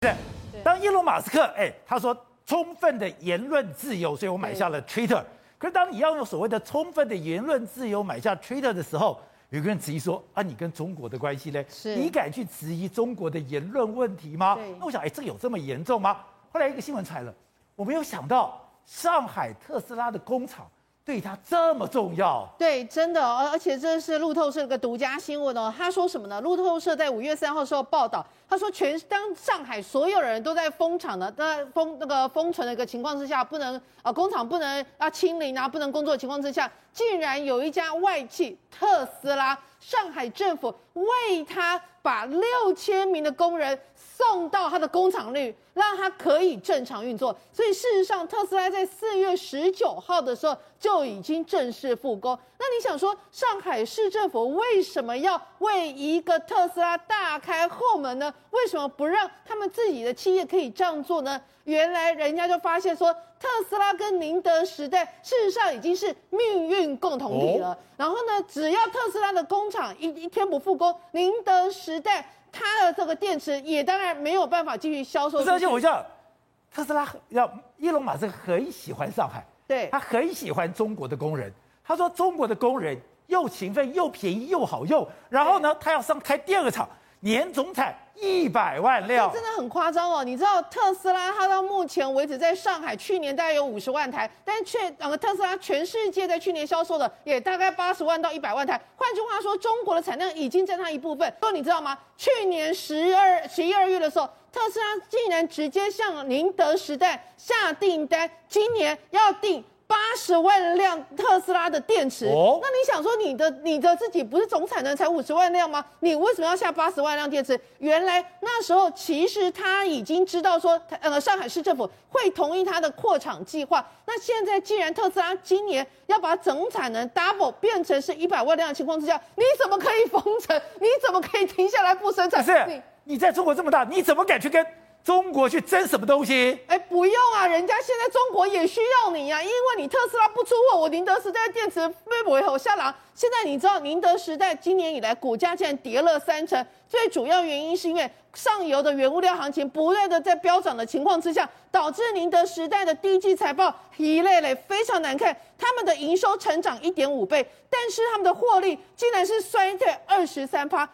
对，当伊隆马斯克哎，他说充分的言论自由，所以我买下了 Twitter。可是当你要用所谓的充分的言论自由买下 Twitter 的时候，有个人质疑说啊，你跟中国的关系呢？是你敢去质疑中国的言论问题吗？那我想，哎，这个有这么严重吗？后来一个新闻出来了，我没有想到上海特斯拉的工厂。对他这么重要？对，真的，而而且这是路透社的个独家新闻哦。他说什么呢？路透社在五月三号时候报道，他说全当上海所有人都在封厂的、在封那个封存的一个情况之下，不能啊工厂不能啊清零啊不能工作的情况之下，竟然有一家外企特斯拉，上海政府为他把六千名的工人。送到他的工厂里，让他可以正常运作。所以事实上，特斯拉在四月十九号的时候就已经正式复工。那你想说，上海市政府为什么要为一个特斯拉大开后门呢？为什么不让他们自己的企业可以这样做呢？原来人家就发现说，特斯拉跟宁德时代事实上已经是命运共同体了。然后呢，只要特斯拉的工厂一一天不复工，宁德时代。它的这个电池也当然没有办法继续销售。而且我讲，特斯拉要伊隆马斯克很喜欢上海，对，他很喜欢中国的工人。他说中国的工人又勤奋又便宜又好用。然后呢，他要上开第二个厂，年总产。一百万辆，真的很夸张哦！你知道特斯拉它到目前为止在上海去年大概有五十万台，但却两个特斯拉全世界在去年销售的也大概八十万到一百万台。换句话说，中国的产量已经占它一部分。不过你知道吗？去年十二十一二月的时候，特斯拉竟然直接向宁德时代下订单，今年要订。八十万辆特斯拉的电池，哦、那你想说你的你的自己不是总产能才五十万辆吗？你为什么要下八十万辆电池？原来那时候其实他已经知道说，呃，上海市政府会同意他的扩厂计划。那现在既然特斯拉今年要把总产能 double 变成是一百万辆的情况之下，你怎么可以封城？你怎么可以停下来不生产？是你，你在中国这么大，你怎么敢去跟？中国去争什么东西？哎，不用啊，人家现在中国也需要你呀、啊，因为你特斯拉不出货，我宁德时代电池会不会有下栏？现在你知道宁德时代今年以来股价竟然跌了三成，最主要原因是因为上游的原物料行情不断的在飙涨的情况之下，导致宁德时代的第一季财报一类类非常难看，他们的营收成长一点五倍，但是他们的获利竟然是衰退二十三趴。